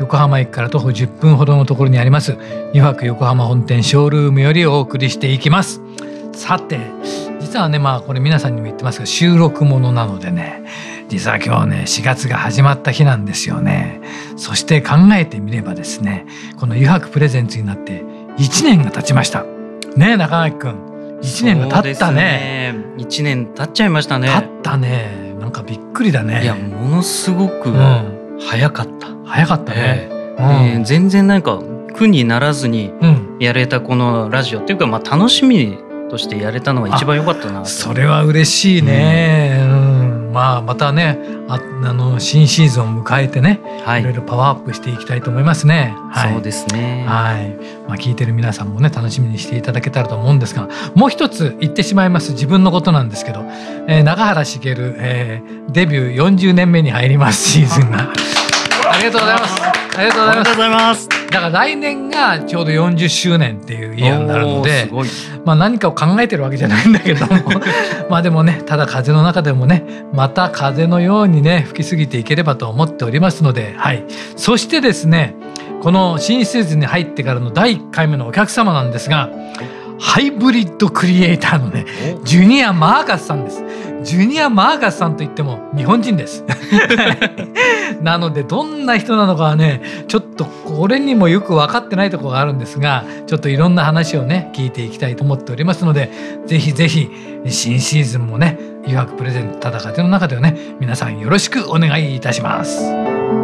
横浜駅から徒歩10分ほどのところにあります油白横浜本店ショールームよりお送りしていきます。さて実はねまあこれ皆さんにも言ってますが収録ものなのでね実は今日ね4月が始まった日なんですよね。そして考えてみればですねこの油白プレゼンツになって1年が経ちました。ね中垣くん1年が経ったね。ね。1年経っちゃいましたね。経ったね。なんかびっくりだね。いやものすごくうん。早かった、早かったね、ええ。ー全然なんか苦にならずにうん、うんやれたこのラジオっていうかまあ楽しみとしてやれたのが一番良かったな。とそれは嬉しいね、うん。まあまたねああの新シーズンを迎えてね、、はい。いろいろパワーアップしていきたいと思いますね。はい、そうですね。はい、まあ、聞いてる皆さんもね楽しみにしていただけたらと思うんですがもう一つ言ってしまいます自分のことなんですけど、えー中原茂、えーデビュー40年目に入りますシーズンが。ありがとうございます。ありがとうございます。ございますだから来年がちょうど40周年っていうイヤーになるので、まあ何かを考えてるわけじゃないんだけども まあでもねただ風の中でもねまた風のようにね吹き過ぎていければと思っておりますのではいそしてですねこの新シーズンに入ってからの第1回目のお客様なんですがハイブリッドクリエイターのねジュニア・マーカスさんです。ジュニア・マーカスさんといっても日本人です。なのでどんな人なのかはねちょっと俺にもよく分かってないところがあるんですがちょっといろんな話をね聞いていきたいと思っておりますのでぜひぜひ新シーズンもね「誘惑プレゼントただ風の中ではね皆さんよろしくお願いいたします。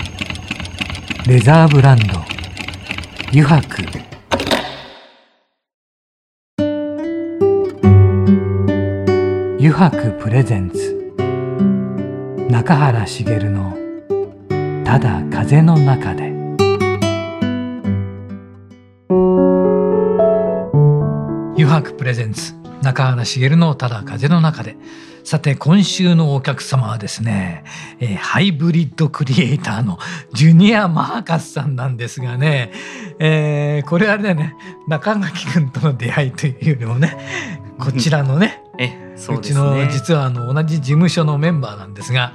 レザーブランド。油白。油白プレゼンツ。中原茂の「ただ風の中で」油白プレゼンツ。中原茂のただ風の中で。さて今週のお客様はですね、えーハイブリッドクリエイターのジュニア・マーカスさんなんですがね、えーこれあれだよね中垣君との出会いというよりもねこちらのねえそううちの実はあの同じ事務所のメンバーなんですが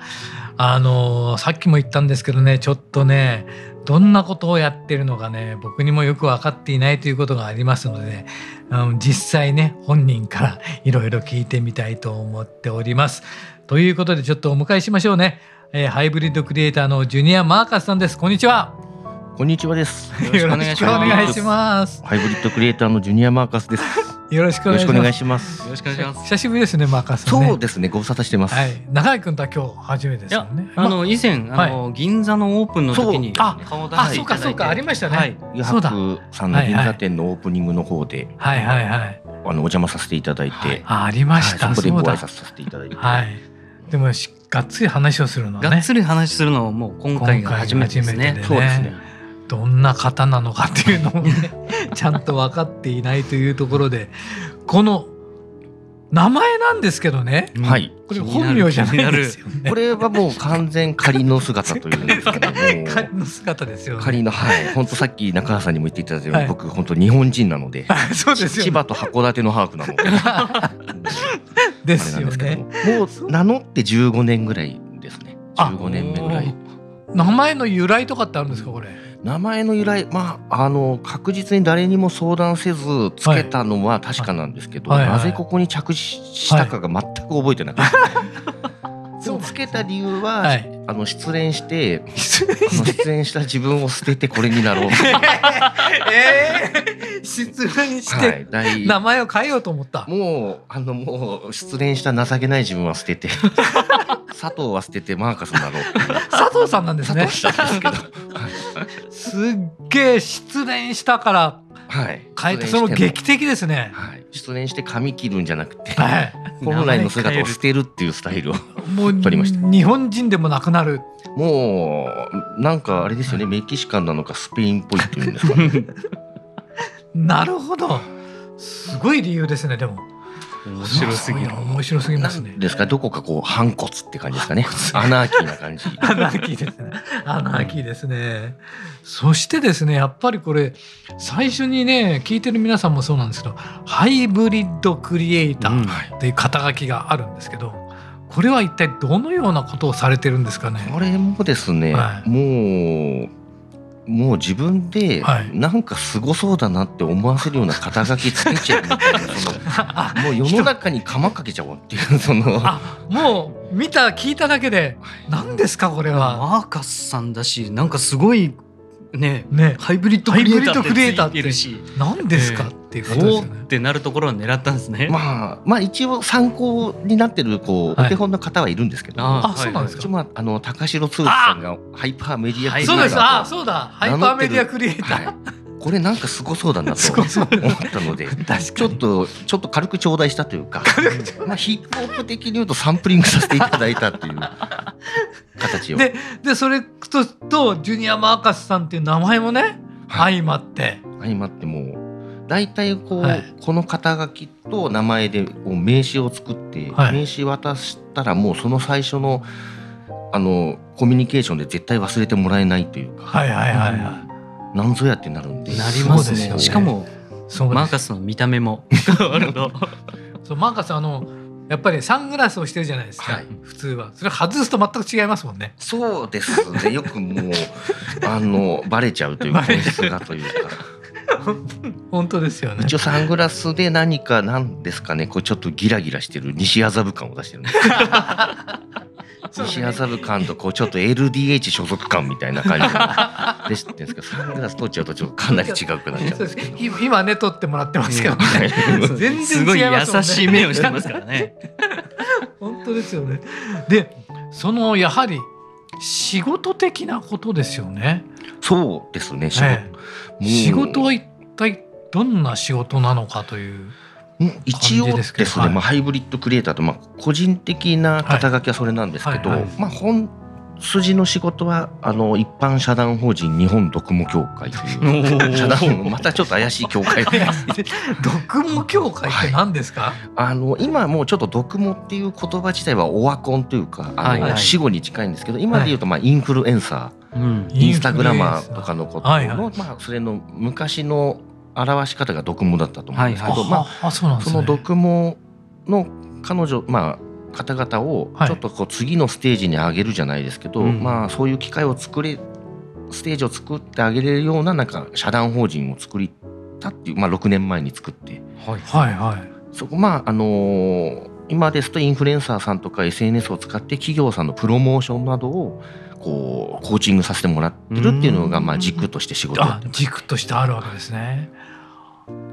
あのさっきも言ったんですけどねちょっとねどんなことをやってるのかね僕にもよく分かっていないということがありますので、ねうん実際ね本人からいろいろ聞いてみたいと思っております。ということでちょっとお迎えしましょうね、えーハイブリッドクリエイターのジュニア・マーカスさんですこんにちはこんにちはです。よろしくお願いします よろくお願いしますハイブリッドクリエイターのジュニアマーカスです。よろしくおよろ願いしますしくお願いしますよ。ろしくお願いします久しぶりですねマーカスさんねそうですね、ご無沙汰してます。はい中井君とは今日初めてですよねあの以前あの銀座のオープンの時にああ、顔出してそうかそうかありましたね。はいユそうだハクさんの銀座店のオープニングの方で、はいはいはい。あのお邪魔させていただいて、はいあありました。はいそこで。ご挨拶させていただいて、はい。でもしがっつり話をするのはね。がっつり話するのはもう今回が初めてですねそうですね。どんな方なのかっていうのもね ちゃんと分かっていないというところでこの名前なんですけどねうんはいこれ本名じゃないんですよね。これはもう完全仮の姿というんですけども、仮の姿ですよね。仮のはい、本当さっき中川さんにも言っていただいたように、はい僕本当日本人なので、あ そうですよね。千葉と函館のハーフなので、ですよあれなんですけどねも。、もう名乗って15年ぐらいですね。あ15年目ぐらい。名前の由来とかってあるんですかこれ？名前の由来まああの確実に誰にも相談せずつけたのは確かなんですけど、はい。はい。はい。なぜここに着地したかが全く覚えてなかった、でもつけた理由は、はい。あの失恋して失恋した自分を捨ててこれになろう。と えー、失恋しはてい大名前を変えようと思った。もうあのもう失恋した情けない自分は捨てて。佐藤は捨ててマーカスになろう佐藤さんなんですね。佐藤したんですけど。すっげえ失恋したからはい変えてその劇的ですね。はい、失恋して髪切るんじゃなくて、はい。本来の姿を捨てるっていうスタイルをもう 取りました日本人でもなくなる。もうなんかあれですよねメキシカンなのかスペインっぽいっていうんですかね なるほど。すごい理由ですね。でも面白すぎる面白すぎますね。ですか？どこかこう反骨って感じですかね？アナーキーな感じアナーキーですね。アナーキーですね。そしてですね、やっぱりこれ、最初にね、聞いてる皆さんもそうなんですけど、ハイブリッドクリエイタうんーっていう肩書きがあるんですけど、これは一体どのようなことをされてるんですかね？これもですね、はいもうもう自分ではい。なんかすごそうだなって思わせるような肩書きつけちゃうみたいなそのあ もう世の中に釜かけちゃおうっていうその あもう見た聞いただけで何ですかこれは？マーカスさんだしなんかすごいねね。ハイブリッドクリエイターハイブリッドクリエイターっっててついてるし。何ですかええっていうことですおよね。ーってなるところを狙ったんですね。まあまあ一応参考になってるこうはい。お手本の方はいるんですけど、ああそうなんですか。一応まああの高城剛さんがハイパーメディアクリエイター。そうです。とあそうだ。ハイパーメディアクリエイター。はい、これなんかすごそうだなと 思ったので確かに。ちょっとちょっと軽く頂戴したというかまあヒップホップ的に言うとサンプリングさせていただいたっていう 形を。ででそれととジュニア・マーカスさんっていう名前もね、はい。相まって。相まってもう大体こう、はい。この肩書きと名前でこう名刺を作って、はい。名刺渡したらもうその最初のあのコミュニケーションで絶対忘れてもらえないというか、はいはいはいはなんぞやってなるんで。なりますね。ね。しかもマーカスの見た目も。変わるとそうマーカスあのやっぱりサングラスをしてるじゃないですか、はい。普通は。それ外すと全く違いますもんね。そうですね。よくもうあのバレちゃうという本質 がというか 本当ですよね。一。応サングラスで何かなんですかね。こうちょっとギラギラしてる。西麻布感を出してるんです。西麻布感とこうちょっと LDH 所属感みたいな感じ で知ってるんですけどサングラス取っちゃうとちょっとかなり違うくなっちゃそうんですけど。今今ね撮ってもらってますけどね、はい全すごい然違いますもんね。優しい目をしてますからね。本当ですよね。でそのやはり仕事的なことですよね。そうですね仕事、仕事は一体どんな仕事なのかという。もう一応感じでですすけど。はい。ねまあ、ハイブリッドクリエイターと、まあ、個人的な肩書きはそれなんですけど、はい。はい。まあ、本筋の仕事はあの一般社団法人日本読モ協会という 社団またちょっと怪しい協会。読モ協会って何ですか、あの今もうちょっと読モっていう言葉自体はオワコンというかあの、はい。はい。死後に近いんですけど今で言うとまあインフルエンサー、うん。インスタグラマーとかのことの、はいはい。まあ、それの昔の表し方が読モだったと思うんですけど、まあそ。の読モの彼女まあ方々をちょっとこう次のステージに上げるじゃないですけど、うんまあそういう機会を作れステージを作ってあげれるようななんか社団法人を作りたっていうまあ6年前に作ってはいはいはい。そこまああのー今ですとインフルエンサーさんとか SNS を使って企業さんのプロモーションなどをこうコーチングさせてもらってるっていうのがまあ軸として仕事あ。軸としてあるわけですね。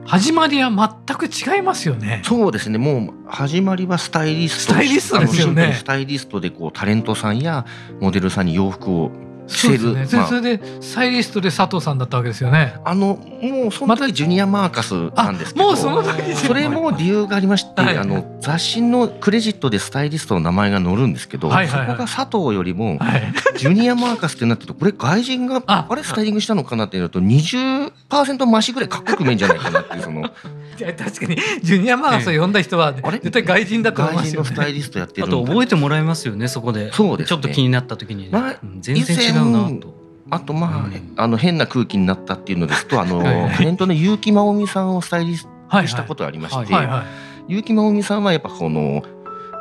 始まりは全く違いますよね。そうですねもう始まりはスタイリストスタイリストですよねスタイリストでこうタレントさんやモデルさんに洋服を着せるそね。まあそれでスタイリストで佐藤さんだったわけですよね。あのもうその時ジュニアマーカスなんですけどもうその時にそれも理由がありまして、はいあの雑誌のクレジットでスタイリストの名前が載るんですけど、はいはいはいそこが佐藤よりもはい。ジュニアマーカスってなってるとこれ外人がああれスタイリングしたのかなっていうと20%増しぐらいかっこよく見えるんじゃないかなっていうその。確かにジュニアマーカスを呼んだ人はあれ？絶対外人だと思いますよ外人のスタイね。リストやってるあと覚えてもらえますよねそこで。そうです。ねちょっと気になった時にね、まあうん全然違うなと。あとまあ、うん。あの変な空気になったっていうのですとあのタレントの結城まおみさんをスタイリスはいトしたことがありまして、はいはいはい。結城まおみさんはやっぱこの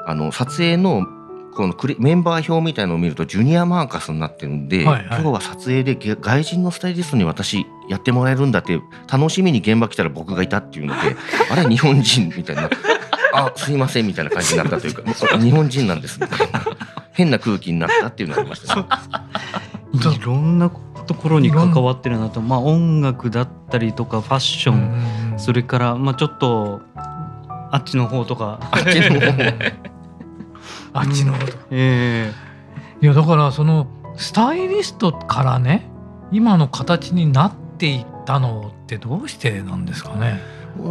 あの撮影のこのクレメンバー表みたいのを見るとジュニアマーカスになってるんで、はいはい。今日は撮影でげ外人のスタイリストに私やってもらえるんだって楽しみに現場来たら僕がいたっていうので あれ日本人みたいな。あすいませんみたいな感じになったというかあ日本人なんですみたいな。変な空気になったっていうのがありましたね。いろんなところに関わってるなと、まあ、音楽だったりとかファッション、うん。それから、まあ、ちょっとあっちの方とか。あっちの方 あっちのこと。えいやだからそのスタイリストからね今の形になっていったのってどうしてなんですかね？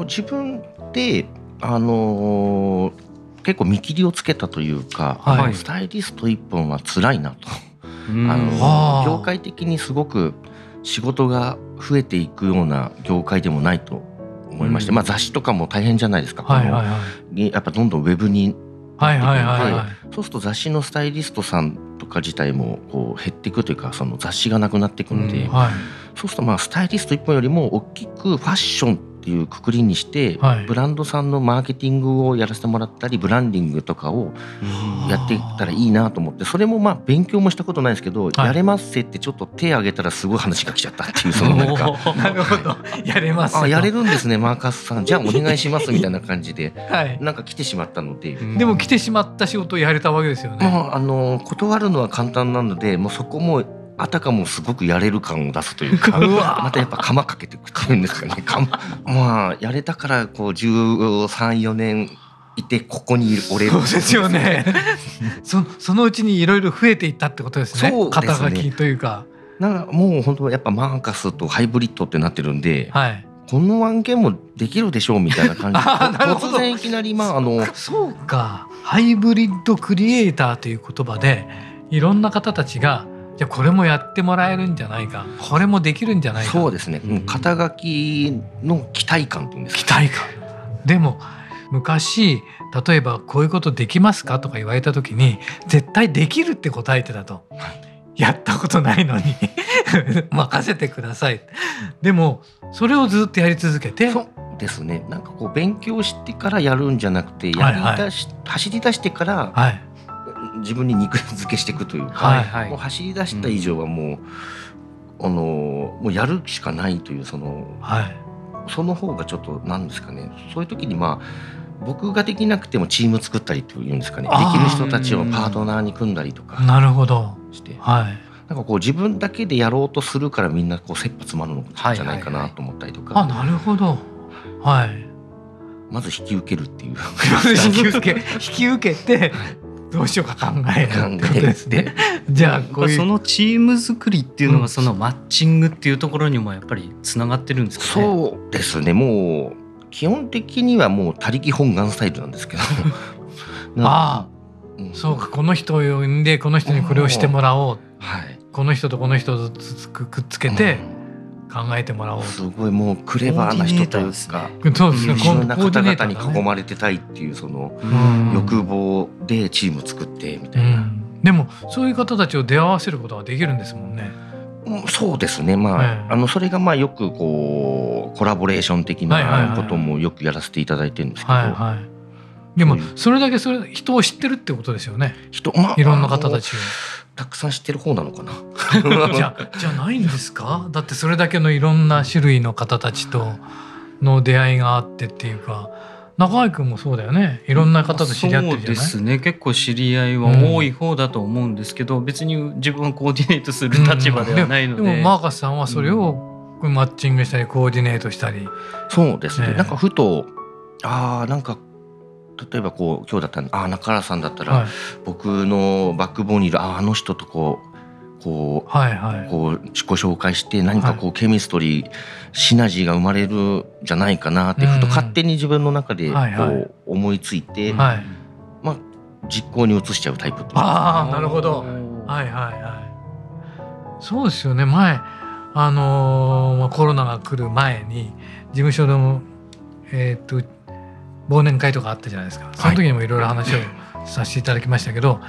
自分であのー結構見切りをつけたというか、はい。スタイリスト一本は辛いなと。えうん。あのはあ業界的にすごく仕事が増えていくような業界でもないと思いまして、うん。まあ、雑誌とかも大変じゃないですか、はいはいこはい。のやっぱどんどんウェブにはいはいはいはい。そうすると雑誌のスタイリストさんとか自体もこう減っていくというかその雑誌がなくなっていくので、うんはいそうするとまあスタイリスト一本よりも大きくファッションっていうくくりにして、はい。ブランドさんのマーケティングをやらせてもらったりブランディングとかをやっていったらいいなと思ってそれもまあ勉強もしたことないですけど、はい。やれますせってちょっと手挙げたらすごい話が来ちゃったっていうそのなんか。なるほど。やれます。あやれるるんですねマーカスさん。じゃあお願いしますみたいな感じで はい。なんか来てしまったので、でも来てしまった仕事をやれたわけですよね。まああの断るのは簡単なのでもうそこもあたかもすごくやれる感を出すというか またやっぱ釜かけていくっていうんですかね釜まあやれたからこう134年いてここにいる俺そうですよね。そそのうちにいろいろ増えていったってことですね。そうですね肩書きというか。なんかもう本当やっぱマーカスとハイブリッドってなってるんで、はい。この案件もできるでしょうみたいな感じ で突然いきなりまああのそうか。ハイブリッドクリエイターという言葉でいろんな方たちがじゃあこれもやってもらえるんじゃないか。これもできるんじゃないか。そうですね、うん肩書きの期待感っていうんですか期待感。でも昔例えばこういうことできますかとか言われた時に絶対できるって答えてたと。やったことないのに 任せてください。でもそれをずっとやり続けてそうですねなんかこう勉強してからやるんじゃなくてやりだし、走り出してからはい自分に肉付けしていくというか、はいはい。もう走り出した以上はもう、あのもうやるしかないというそのはい。その方がちょっとなんですかね。そういう時にまあ僕ができなくてもチーム作ったりっていうんですかね。できる人たちをパートナーに組んだりとかなるほど。して。はい。なんかこう自分だけでやろうとするからみんなこう切羽詰まるのじゃないかなと思ったりとか、あなるほど。はい。まず引き受けるっていう。引き受け。引き受けてどうしようか考えるってことですね。じゃあこういうそのチーム作りっていうのうん。がそのマッチングっていうところにもやっぱりつながってるんですかね。そうですね。もう基本的にはもう他力本願スタイルなんですけど。あうん。そうかこの人を呼んでこの人にこれをしてもらおう。はい。この人とこの人とつくくっつけて考えてもらおうすごいもうクレバーな人というかとそうですね。優秀な方々に囲まれてたいっていうそのうん。欲望でチーム作ってみたういな、ん。でもそういう方たちを出会わせることができるんですもんね。うんそうですね。まあ,、ええ。あのそれがまあよくこうコラボレーション的はいはいはない。こともよくやらせていただいてるんですけど、はいはいでもそれだけそれ人を知ってるってことですよね。人まあいろんな方たちを。たくさん知ってる方なのかな。じゃじゃないんですか？だってそれだけのいろんな種類の方たちとの出会いがあってっていうか。中井君もそうだよね。いろんな方と知り合ってるじゃない？そうですね。結構知り合いは多い方だと思うんですけど、別に自分はコーディネートする立場ではないので,、うん。でもマーカスさんはそれをマッチングしたりコーディネートしたり、そうですね、ええ。なんかふとああなんか例えばこう今日だったらああ中原さんだったら、はい、僕のバックボーンにいるああの人とこうこうはいはい。こうご紹介して何かこうケミストリー、シナジーが生まれるんじゃないかなってふとうん勝手に自分の中でこう思いついて、はい。まあ実行に移しちゃうタイプああなるほど。はいはいはい。そうですよね。前あのーまあコロナが来る前に事務所でもえーっと忘年会とかあったじゃないですか。その時にもいろいろ話をさせていただきましたけど、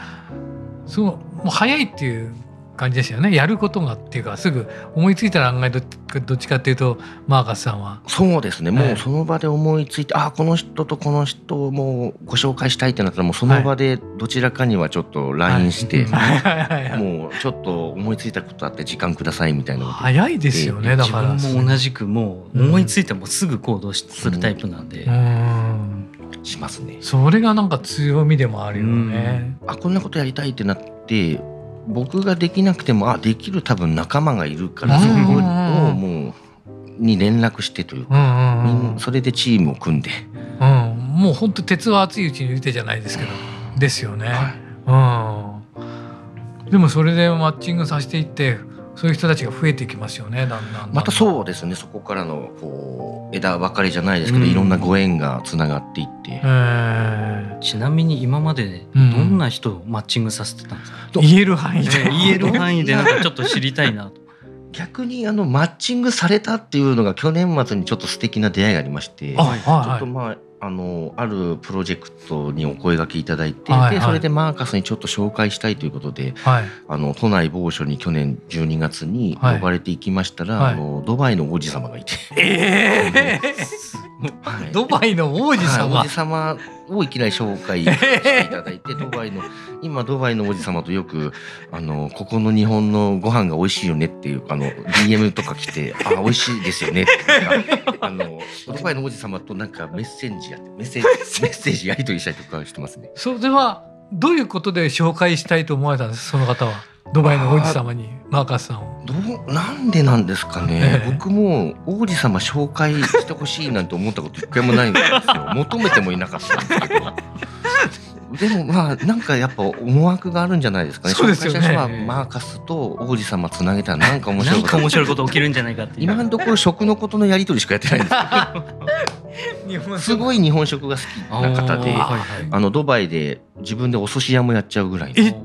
そうもう早いっていう感じですよね。やることがっていうかすぐ思いついたら案外どどっちかっていうとマーカスさんは。そうですね。もはいうその場で思いついて、あこの人とこの人をもうご紹介したいってなったらもうその場でどちらかにはちょっと LINE して、はい。はい。はいはいもうちょっと思いついたことあって時間くださいみたいな早いですよねだ自から。分も同じくもう思いついてもすぐ行動しするタイプなんで、うん。しますね。それがなんか強みでもあるよね。あこんなことやりたいってなって僕ができなくてもあできる多分仲間がいるからそこをもうに連絡してといううか、んうん。それでチームを組んで、うん、もう本当鉄は熱いうちに言うてじゃないですけど。ですよね。うん。でもそれでマッチングさせていってそういう人たちが増えていきますよねだんだんだんだん。またそうですねそこからのこう枝分かれじゃないですけど、うん。いろんなご縁がつながっていって、えちなみに今までどんな人をマッチングさせてたんですか、ー言える範囲で。ね言える範囲でなんかちょっと知りたいなと。逆にあのマッチングされたっていうのが去年末にちょっと素敵な出会いがありまして、あはいちょっはいとまああのあるプロジェクトにお声掛けいただいて、はいはい。でそれでマーカスにちょっと紹介したいということではい。あの都内某所に去年12月にはい。呼ばれていきましたら、はい。あのドバイの王子様がいて、えはい。ー、ドバイの王子はい様、王子様をいきなり紹介していただいてドバイの今ドバイの王子様とよくあのここの日本のご飯が美味しいよねっていうあの DM とか来てあ美味しいですよねってあのドバイの王子様となんかメッセージやってメッセージメッセージ？やり取りしたりとかしてますね。それはどういうことで紹介したいと思われたんですその方は？ドバイの王子様にマーカスさんを。どうなんでなんですかね、ええ。僕も王子様紹介してほしいなんて思ったこと一回もないんですよ。求めてもいなかったんですけど。でもまあなんかやっぱ思惑があるんじゃないですかね。そうですよね。マーカスと王子様つなげたらなんか面白ないんこと。か面白いこと起きるんじゃないかって。今のところ食のことのやり取りしかやってないんですけど。すごい日本食が好きな方であはいはいあのドバイで自分でお寿司屋もやっちゃうぐらいえ今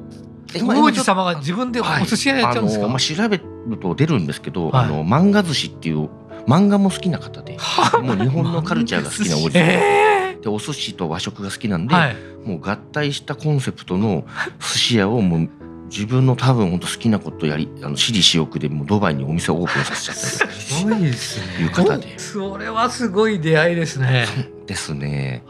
王子様が自分でお寿司屋やっちゃうんですか、あのまあ、調べると出るんですけど、はい。あの漫画寿司っていう漫画も好きな方でもう日本のカルチャーが好きな王子様えでお寿司と和食が好きなんー、で、はい。もう合体したコンセプトの寿司屋をもう自分の多分本当好きなことやりあの私利私欲でもうドバイにお店をオープンさせちゃった。りすごいですね。いう方で。それはすごい出会いですね。ですね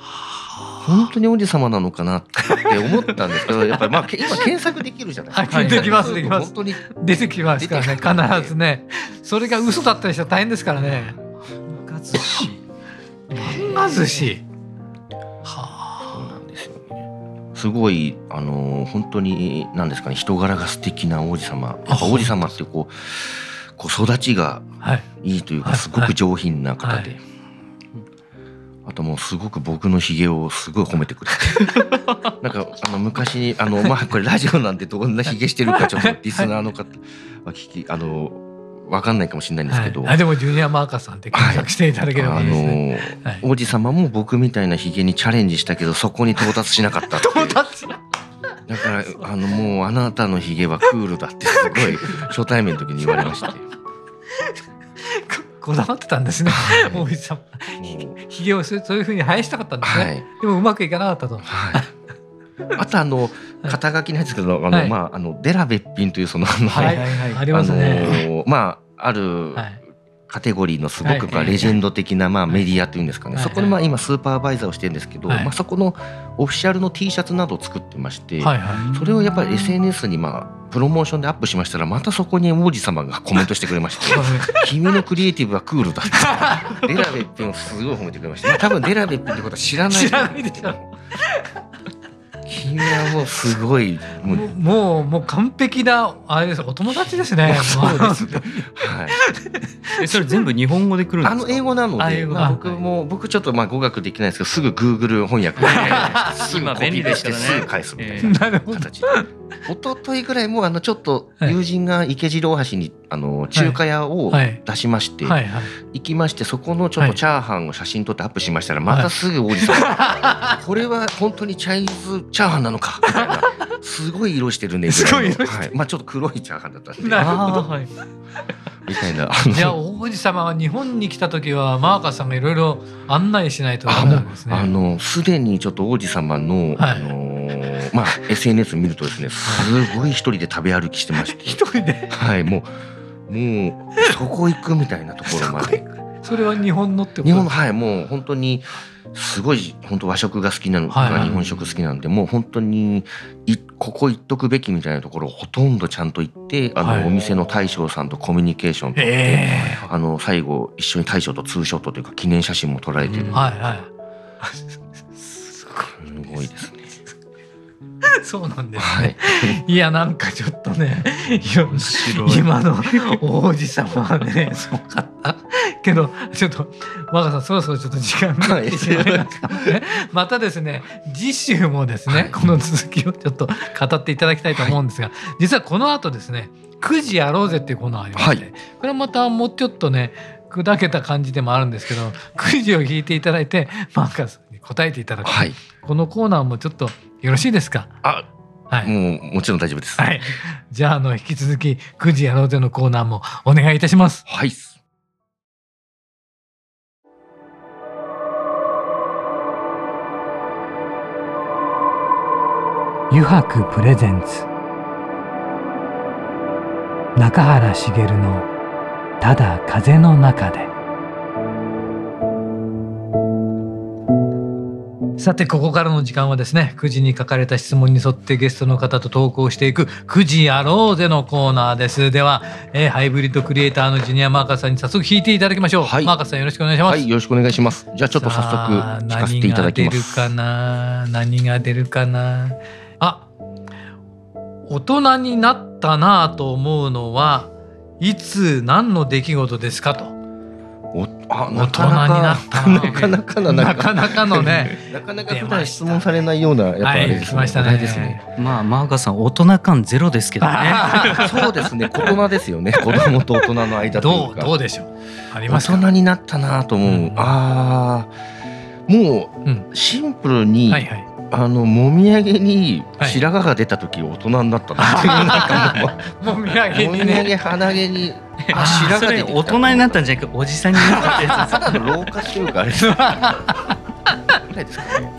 本当に王子様なのかなって思ったんですけど やっぱりまあけ今検索できるじゃないですか。はいできますできます。本当に。出てきますからね必ずね。それが嘘だったりしたら大変ですからね。漫画寿司。漫画寿司そうはなんですよね。すごいあの本当に何ですかね人柄が素敵な王子様。やっぱ王子様ってこうこう育ちがあはい。いいというはい。かすごく上品な方はで。あともうすごく僕のひげをすごい褒めてくれて。なんかあの昔にあのまあこれラジオなんでどんなひげしてるかちょっとリスナーの方は聞きあのわかんないかもしれないんですけど、はい。あでもジュニアマーカーさんって検索していただければあいいですね、のはい。王子様も僕みたいなひげにチャレンジしたけどそこに到達しなかったっていう。到達だからあのもうあなたのひげはクールだってすごい 初対面の時に言われまして。こだわってたんですね。王子様ひげをそういうふうに生やしたかったんですね、はい。でもうまくいかなかったと。はい。あとあの肩書きなんですけどあの、はい。まああのデラべっぴんというそのあの、はいはいはい。ありますね、あのまああるはいカテゴリーのすごくレジェンド的なまあメディアというんですかね、はいそこでまあ今スーパーバイザーをしてるんですけど、はい。まあ、そこのオフィシャルの T シャツなどを作ってまして、それをやっぱり SNS にまあプロモーションでアップしましたらまたそこに王子様がコメントしてくれまして「君のクリエイティブはクールだ」っ てデラベッピンをすごい褒めてくれました、まあ、多分デラベッピンってことは知らない。知らないでしょ君はもうすごい。もうもう完璧なあれです。お友達ですね。そうですね。はい。えそれ全部日本語で来るんですか？あの英語なので、あ英語。まあ、僕も僕ちょっとまあ語学できないですけど、すぐ Google 翻訳で、今便利ペしすぐ返すみたいえな形で。一昨日ぐらいもあのちょっとはい。友人が池次郎橋にあの中華屋をはい。出しまして、行きましてそこのちょっとチャーハンを写真撮ってアップしましたら、またすぐ王子さん、これは本当にチャイニーズチャーハンなのか？みたいな。すごい色してるね ぐらいまあちょっと黒いチャーハンだったんで。なるほど。あー。はい。みたいな。あのじゃあ王子様は日本に来た時はマーカーさんがいろいろ案内しないとダメなんですね。あのすでにちょっと王子様の、はい。あのーまあ SNS 見るとですねすごい一人で食べ歩きしてまして。一人で？はいもうもうそこ行くみたいなところまで。それは日本のってこと？日本のはいもう本当にすごい本当和食が好きなのはい。はい日本食好きなんでもう本当にいここ行っとくべきみたいなところをほとんどちゃんと行ってあの、はい。お店の大将さんとコミュニケーション取って、えあの最後一緒に大将とツーショットというか記念写真も撮られてる、うんえはいはい。すごいですね。そうなんですはねい。いやなんかちょっとね今の王子様はね すごかった。けどちょっと若さんそろそろちょっと時間が来てしまいましたので、またですね次週もですね、はい。この続きをちょっと語っていただきたいと思うんですが、実はこの後ですね9時やろうぜっていうコーナーありまして、はい。これまたもうちょっとね砕けた感じでもあるんですけど9時を引いていただいてマーカスに答えていただく、はい。このコーナーもちょっとよろしいですか？あ、はい、もうもちろん大丈夫です。はい。じゃあ、あの、引き続き、9時やろうぜのコーナーもお願いいたします。はい。油白プレゼンツ。中原茂のただ風の中で。さてここからの時間はですね9時に書かれた質問に沿ってゲストの方と投稿していく「9時やろうぜ」のコーナーです。では、えーハイブリッドクリエイターのジュニアマーカスさんに早速弾いていただきましょう、はい。マーカスさんよろしくお願いします、はい、よろしくお願いします。じゃあちょっと早速聞かせていただきます。何が出るかな？何が出るかな？あ大人になったなぁと思うのはいつ何の出来事ですかと。おあ大人になったななかなかのなかなかのね なかなか普段質問されないようなやっぱあれですね。はいですね。まあマーカさん大人感ゼロですけどね そうですね。大人ですよね。子供と大人の間といどう。どうでしょうあり大ますか？人になったなと思う。うんああ、もうんうシンプルに、はいはいあのもみあげにはい。白髪が出た時大人になったなっていう、なんかもうもみあげもにね。みあげ鼻毛にあ白髪大人になったんじゃなくておじさんになったってやつただの老化と いうかあれですかね。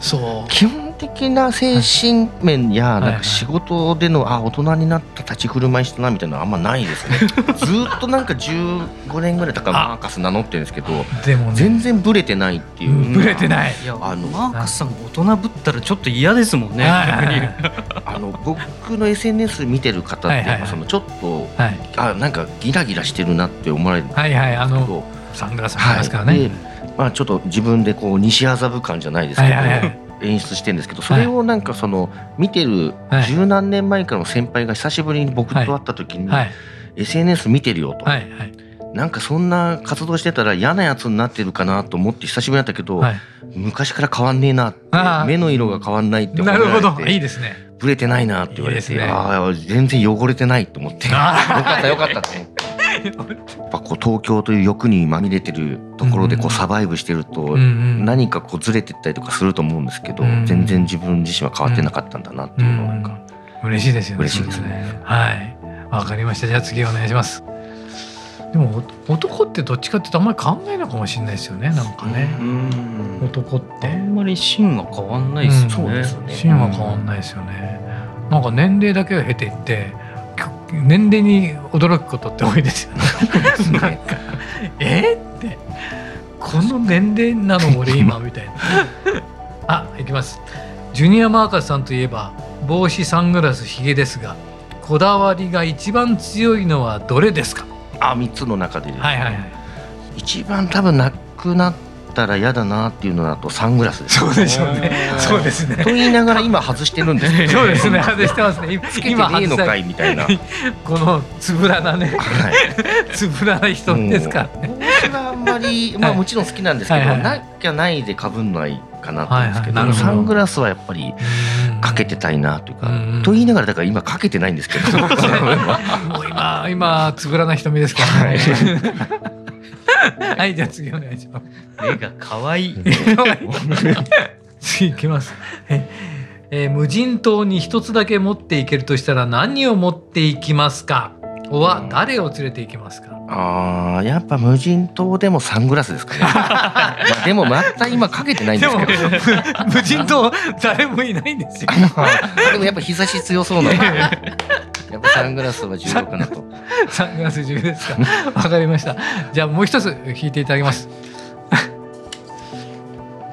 そう。基本的な精神面やい。なんか仕事でのあ大人になった立ち振る舞いしたなみたいなのあんまないですね。ずーっとなんか15年ぐらいだからマーカス名乗ってるんですけどでもね。全然ブレてないっていう。うんぶれていない。いやあのマーカスさんも大人ぶったらちょっと嫌ですもんね。はい逆に。あの僕の SNS 見てる方ってそのちょっとはい。あなんかギラギラしてるなって思われるんですはいはいあのけどサングラスありますからね、でまあちょっと自分でこう西麻布感じゃないですけど、はいはいはい演出してるんですけどそれをなんかその見てるはい。十何年前からの先輩が久しぶりに僕と会った時にはい。SNS 見てるよと、なんかそんな活動してたら嫌なやつになってるかなと思って久しぶりだったけど、はい。昔から変わんねえな目の色が変わんないって褒めなられてるほど。いいですね。ブレてないなって言われてね。ああ全然汚れてないと思って。よかったよかったと思って。やっぱこう東京という欲にまみれてるところでこうサバイブしてると何かこうずれてったりとかすると思うんですけどうん全然自分自身は変わってなかったんだなっていうのをなんか嬉しいですよね。嬉しいですねはい。わかりました。じゃあ次お願いします。でもお男ってどっちかっていうとあんまり考えないかもしれないですよね。なんかね。うん男って。あんまり芯は変わんないですよね、そうですね芯は変わんないですよね。なんか年齢だけを経ていって年齢に驚くことって多いですよね。なんかえってこの年齢なの俺今みたいな。あいきます。ジュニアマーカスさんといえば帽子サングラスひげですがこだわりが一番強いのはどれですか？あ3つの中ではいはいはい。一番多分なくなったら嫌だなっていうのだとサングラスです。そうでしょうね。そうですね。と言いながら今外してるんです。け どそうですね。外してますね。つけてねえのかいみたいな。はいこのつぶらなね、つぶらな人ですからね。帽子はあんまり、まあはい。もちろん好きなんですけど、はいはいなきゃないでかぶんないかなって言うんですけど、サングラスはやっぱりかけてたいなというか、うんと言いながらだから今かけてないんですけど、今今つぶらな瞳ですからね。はい、じゃあ次お願いします。目が可愛い 次いきます。ええー無人島に一つだけ持っていけるとしたら何を持っていきますか？おは誰を連れて行きますか？あーやっぱ無人島でもサングラスですかね。まあでもまた今かけてないんですけど。無人島誰もいないんですよ。でもやっぱ日差し強そうなので、やっぱサングラスは重要かなと。サングラス中ですか。わかりました。じゃあもう一つ弾いていただきます。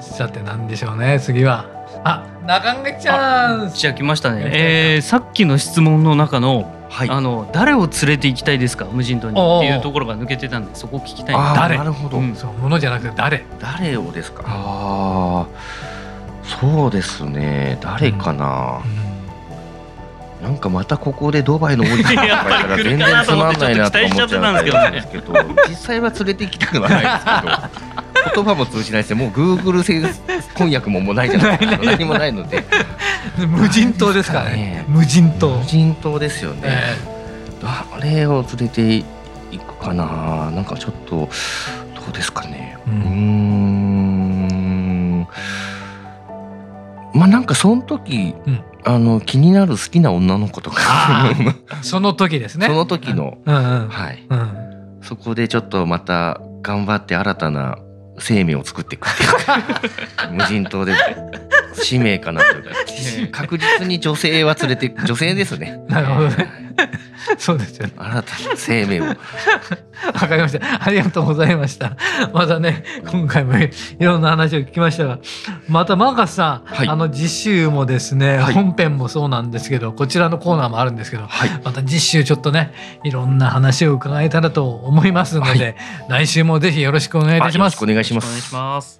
さて何でしょうね次は。あ中垣ちゃん。じゃあ来ましたね、えーさっきの質問の中の,、はい。あの誰を連れて行きたいですか無人島にっていうところが抜けてたんでそこ聞きたい誰？なるほど。うんそうものじゃなくて誰？誰をですか？ああ、そうですね。誰かな。なんかまたここでドバイの王子とか 言ったら全然つまんないなと思っちゃうんですけど、実際は連れて行きたくはないですけど、言葉も通じないですね。もう Google 翻訳ももうないじゃないですか。何もないので、無人島ですからねね。無人島無。人島ですよね。え誰を連れて行くかな。なんかちょっとどうですかね。うん。まあなんかその時、うん。あの気になる好きな女の子とか。あ、その時ですね。その時の、うん。うん。はい、うん。そこでちょっとまた頑張って新たな生命を作っていくっていうか。無人島で使命かなというか。確実に女性は連れて女性ですね。なるほどね。そうですよね。新たな生命を わかりました。ありがとうございました。またね、今回もいろんな話を聞きましたが、またマーカスさん、はいあの次週もですね、はい本編もそうなんですけど、こちらのコーナーもあるんですけど、はいまた次週ちょっとね、いろんな話を伺えたらと思いますので、来週もぜひよろしくお願いいたしますあよろしくお。願いしまお願いしす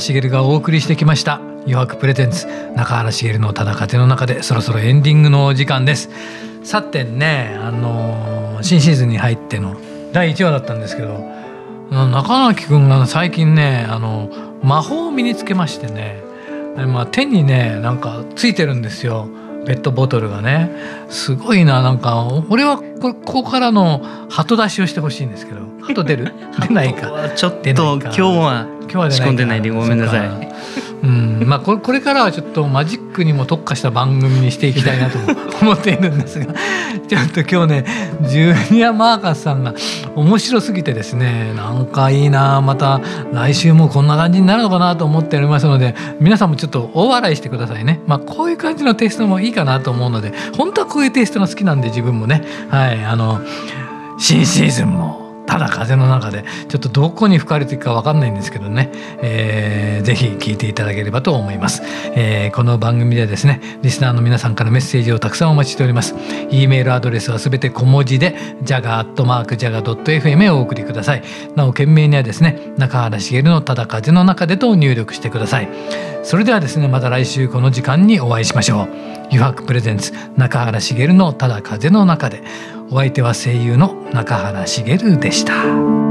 原茂がお送りしてきました。余白プレゼンツ中原茂のただ風の中でそろそろエンディングのお時間です。さてねあのー新シーズンに入っての第1話だったんですけど中垣くんが最近ねあの魔法を身につけましてねでまあ、手にねなんかついてるんですよ。ペットボトルがね。すごいななんか俺はこここからの鳩出しをしてほしいんですけど鳩出る？出ないか。ちょっと今日は今日は出仕込んでないでごめんなさい。うん、まあこれこれからはちょっとマジックにも特化した番組にしていきたいなと 思っているんですがちょっと今日ねジュニア・マーカスさんが面白すぎてですねなんかいいな。また来週もこんな感じになるのかなと思っておりますので皆さんもちょっと大笑いしてくださいね。まあこういう感じのテイストもいいかなと思うので本当はこういうテイストが好きなんで自分もね。はいあの新シーズンもただ風の中でちょっとどこに吹かれていくかわかんないんですけどね、えーぜひ聞いていただければと思います、えーこの番組ではですねリスナーの皆さんからメッセージをたくさんお待ちしております。e メールアドレスはすべて小文字で jaga.jaga.fm へお送りください。なお件名にはですね中原茂のただ風の中でと入力してください。それではですねまた来週この時間にお会いしましょう。油白プレゼンツ中原茂のただ風の中で。お相手は声優の中原茂でした。